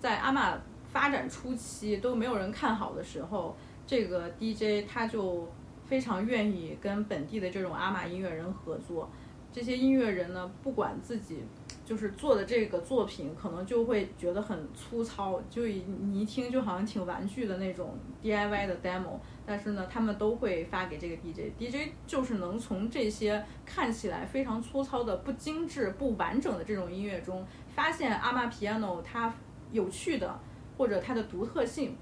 在阿玛发展初期都没有人看好的时候，这个 DJ 他就非常愿意跟本地的这种阿玛音乐人合作。这些音乐人呢，不管自己就是做的这个作品，可能就会觉得很粗糙，就你一听就好像挺玩具的那种 DIY 的 demo。但是呢，他们都会发给这个 DJ，DJ 就是能从这些看起来非常粗糙的、不精致、不完整的这种音乐中，发现阿玛 piano 它。有趣的，或者它的独特性，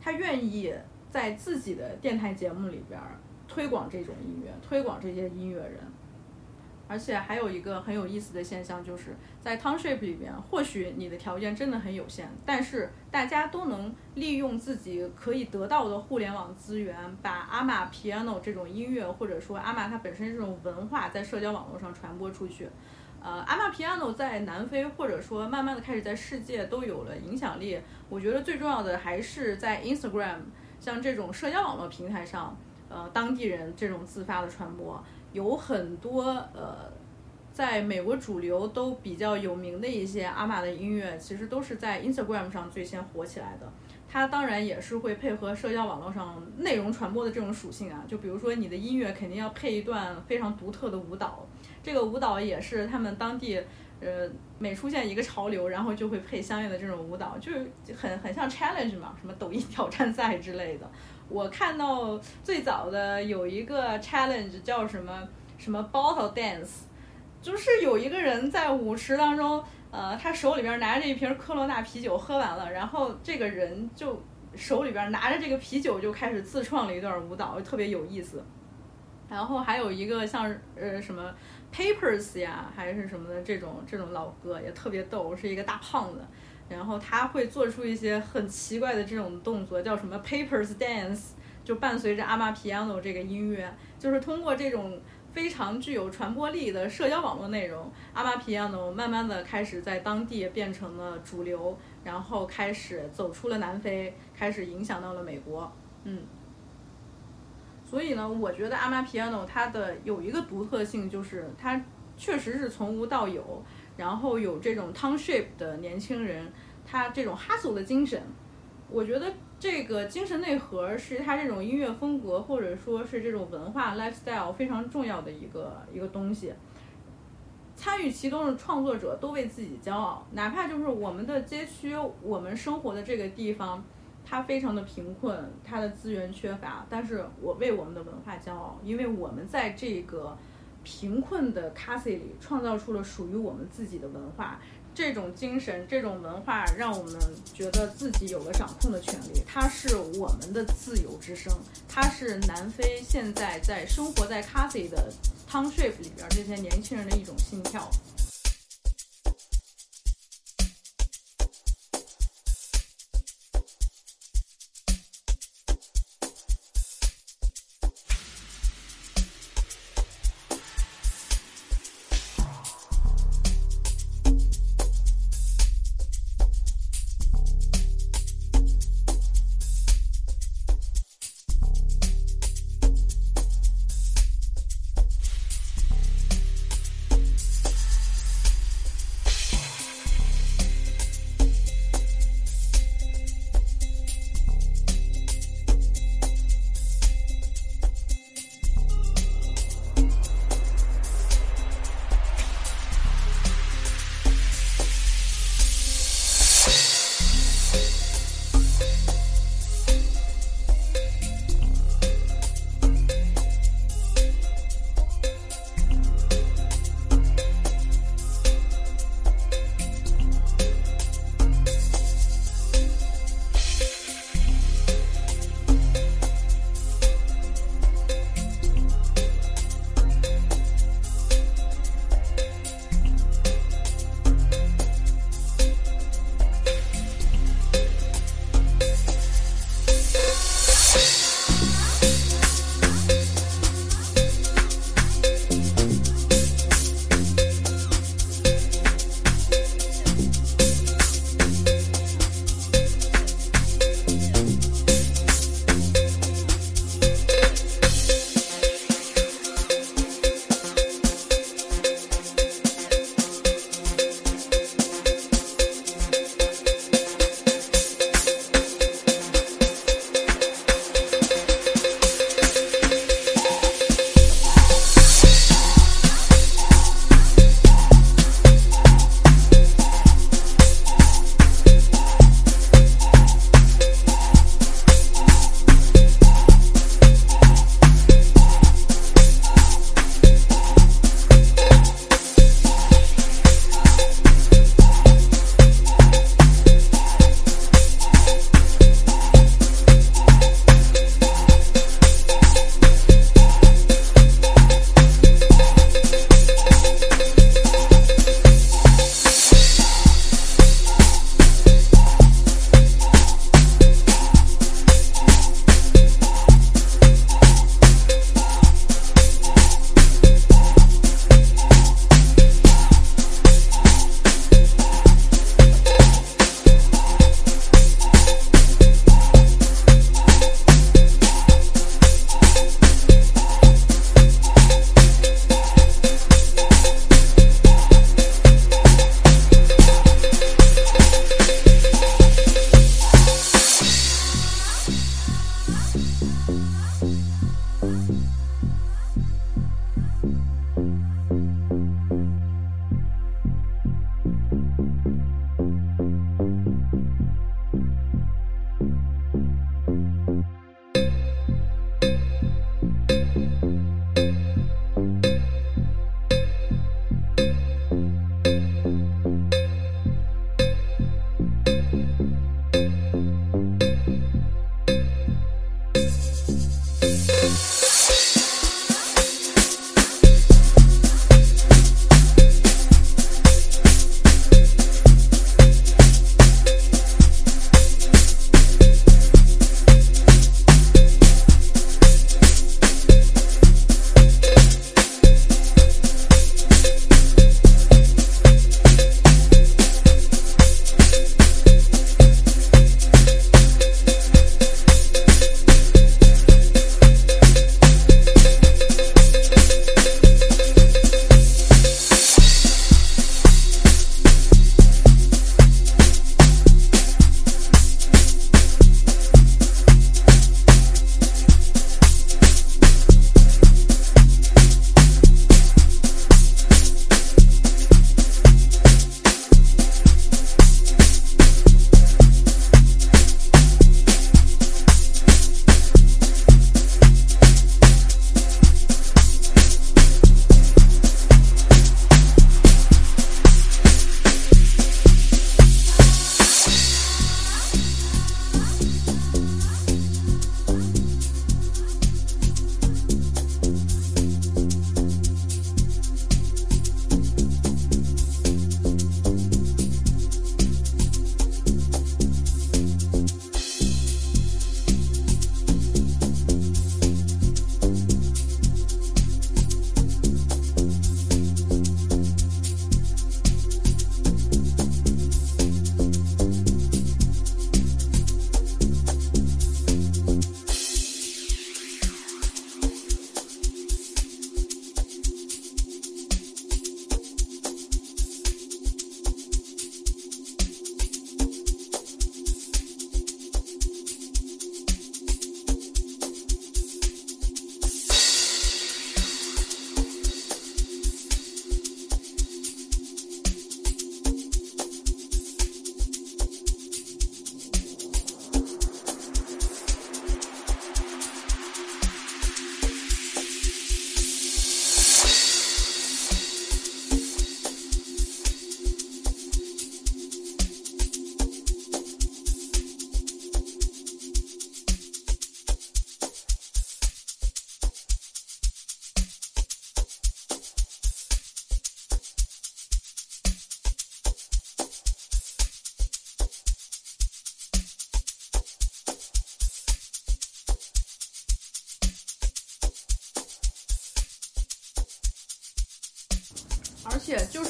他愿意在自己的电台节目里边推广这种音乐，推广这些音乐人。而且还有一个很有意思的现象，就是在 Township 里边，或许你的条件真的很有限，但是大家都能利用自己可以得到的互联网资源，把阿玛 Piano 这种音乐，或者说阿玛它本身这种文化，在社交网络上传播出去。呃，阿玛皮亚诺在南非，或者说慢慢的开始在世界都有了影响力。我觉得最重要的还是在 Instagram，像这种社交网络平台上，呃，当地人这种自发的传播，有很多呃，在美国主流都比较有名的一些阿玛的音乐，其实都是在 Instagram 上最先火起来的。它当然也是会配合社交网络上内容传播的这种属性啊，就比如说你的音乐肯定要配一段非常独特的舞蹈。这个舞蹈也是他们当地，呃，每出现一个潮流，然后就会配相应的这种舞蹈，就是很很像 challenge 嘛，什么抖音 挑战赛之类的。我看到最早的有一个 challenge 叫什么什么 bottle dance，就是有一个人在舞池当中，呃，他手里边拿着一瓶科罗娜啤酒喝完了，然后这个人就手里边拿着这个啤酒就开始自创了一段舞蹈，特别有意思。然后还有一个像呃什么。Papers 呀，还是什么的这种这种老哥也特别逗，是一个大胖子，然后他会做出一些很奇怪的这种动作，叫什么 Papers Dance，就伴随着阿玛 Piano 这个音乐，就是通过这种非常具有传播力的社交网络内容，阿玛 Piano 慢慢的开始在当地变成了主流，然后开始走出了南非，开始影响到了美国，嗯。所以呢，我觉得阿玛皮亚诺它的有一个独特性，就是它确实是从无到有，然后有这种 township 的年轻人，他这种 hustle 的精神，我觉得这个精神内核是他这种音乐风格或者说是这种文化 lifestyle 非常重要的一个一个东西。参与其中的创作者都为自己骄傲，哪怕就是我们的街区，我们生活的这个地方，它非常的贫困，它的资源缺乏，但是我为我们的文化骄傲，因为我们在这个贫困的 c a s 里创造出了属于我们自己的文化。这种精神，这种文化，让我们觉得自己有了掌控的权利。它是我们的自由之声，它是南非现在在生活在 c a s i 的 Township 里边这些年轻人的一种心跳。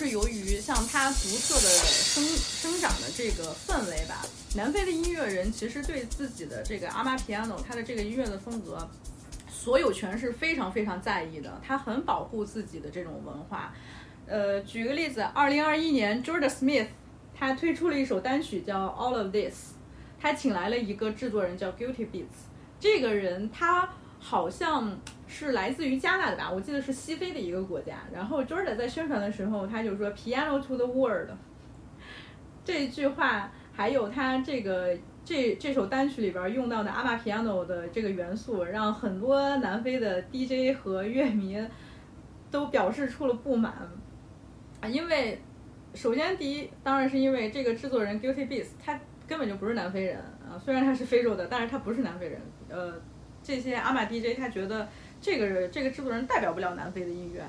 是由于像它独特的生生长的这个氛围吧，南非的音乐人其实对自己的这个阿玛 piano，它的这个音乐的风格，所有权是非常非常在意的，他很保护自己的这种文化。呃，举个例子，二零二一年 Jordan Smith 他推出了一首单曲叫 All of This，他请来了一个制作人叫 Guilty Beats，这个人他好像是来自于加拿大吧，我记得是西非的一个国家。然后 Jordan 在宣传的时候，他就说 Piano to the world 这句话，还有他这个这这首单曲里边用到的阿玛 piano 的这个元素，让很多南非的 DJ 和乐迷都表示出了不满啊，因为首先第一，当然是因为这个制作人 Guilty Beats 他根本就不是南非人啊，虽然他是非洲的，但是他不是南非人。呃，这些阿玛 DJ 他觉得这个这个制作人代表不了南非的音乐。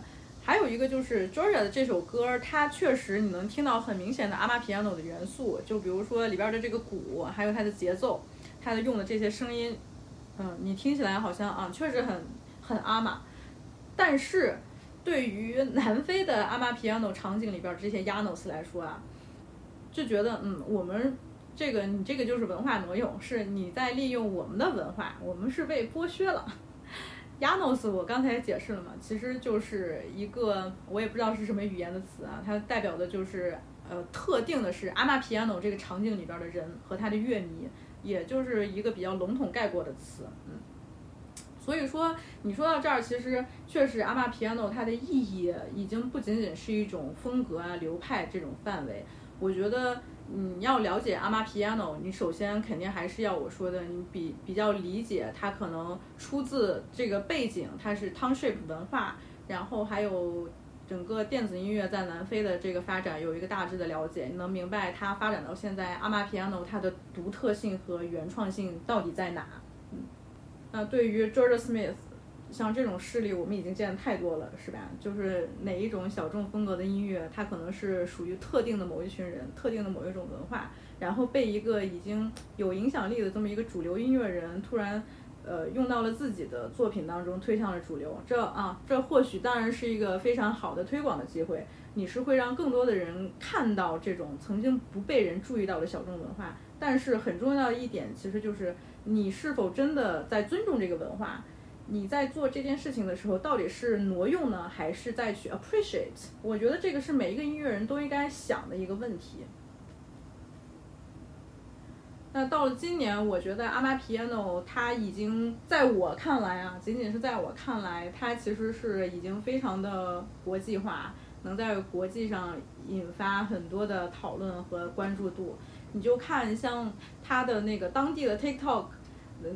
还有一个就是 Georgia 的这首歌，它确实你能听到很明显的阿玛 piano 的元素，就比如说里边的这个鼓，还有它的节奏，它的用的这些声音，嗯，你听起来好像啊，确实很很阿玛。但是对于南非的阿玛 piano 场景里边这些 Yanos 来说啊，就觉得嗯，我们这个你这个就是文化挪用，是你在利用我们的文化，我们是被剥削了。Yanos 我刚才解释了嘛，其实就是一个我也不知道是什么语言的词啊，它代表的就是呃特定的是阿玛 piano 这个场景里边的人和他的乐迷，也就是一个比较笼统概括的词，嗯。所以说，你说到这儿，其实确实阿玛 piano 它的意义已经不仅仅是一种风格啊、流派这种范围。我觉得你要了解阿玛 piano，你首先肯定还是要我说的，你比比较理解它可能出自这个背景，它是 township 文化，然后还有整个电子音乐在南非的这个发展有一个大致的了解，你能明白它发展到现在阿玛 piano 它的独特性和原创性到底在哪。嗯，那对于 George Smith。像这种事例，我们已经见得太多了，是吧？就是哪一种小众风格的音乐，它可能是属于特定的某一群人、特定的某一种文化，然后被一个已经有影响力的这么一个主流音乐人突然，呃，用到了自己的作品当中，推向了主流。这啊，这或许当然是一个非常好的推广的机会，你是会让更多的人看到这种曾经不被人注意到的小众文化。但是很重要的一点，其实就是你是否真的在尊重这个文化。你在做这件事情的时候，到底是挪用呢，还是再去 appreciate？我觉得这个是每一个音乐人都应该想的一个问题。那到了今年，我觉得阿玛 piano 它已经在我看来啊，仅仅是在我看来，它其实是已经非常的国际化，能在国际上引发很多的讨论和关注度。你就看像它的那个当地的 TikTok。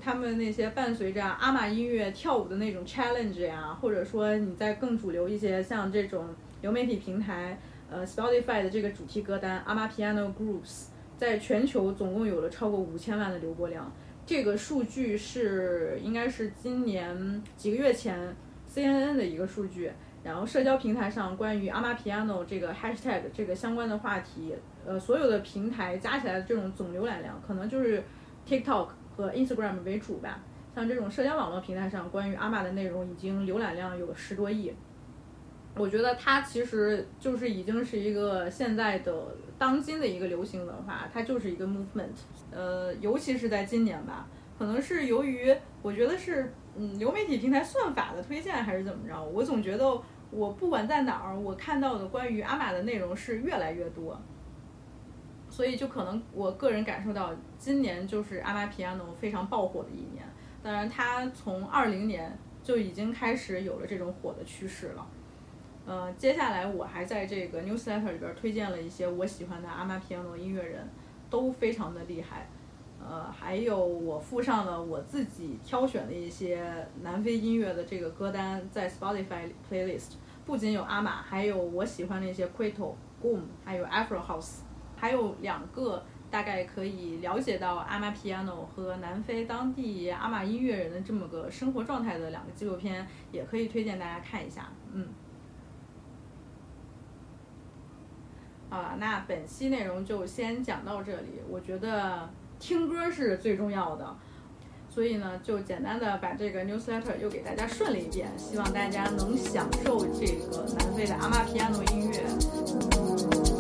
他们那些伴随着阿玛音乐跳舞的那种 challenge 呀，或者说你在更主流一些像这种流媒体平台，呃，Spotify 的这个主题歌单阿玛 Piano Groups，在全球总共有了超过五千万的流播量。这个数据是应该是今年几个月前 CNN 的一个数据。然后社交平台上关于阿玛 Piano 这个 hashtag 这个相关的话题，呃，所有的平台加起来的这种总浏览量，可能就是 TikTok。和 Instagram 为主吧，像这种社交网络平台上关于阿玛的内容已经浏览量有十多亿。我觉得它其实就是已经是一个现在的当今的一个流行文化，它就是一个 movement。呃，尤其是在今年吧，可能是由于我觉得是嗯流媒体平台算法的推荐还是怎么着，我总觉得我不管在哪儿，我看到的关于阿玛的内容是越来越多。所以就可能我个人感受到，今年就是阿玛皮亚诺非常爆火的一年。当然，它从二零年就已经开始有了这种火的趋势了。呃，接下来我还在这个 newsletter 里边推荐了一些我喜欢的阿玛皮亚诺音乐人，都非常的厉害。呃，还有我附上了我自己挑选的一些南非音乐的这个歌单，在 Spotify playlist，不仅有阿玛，还有我喜欢的一些 Quito、Goom，还有 Afro House。还有两个大概可以了解到阿玛 piano 和南非当地阿玛音乐人的这么个生活状态的两个纪录片，也可以推荐大家看一下。嗯，啊，那本期内容就先讲到这里。我觉得听歌是最重要的。所以呢，就简单的把这个 newsletter 又给大家顺了一遍，希望大家能享受这个南非的阿玛皮亚诺音乐。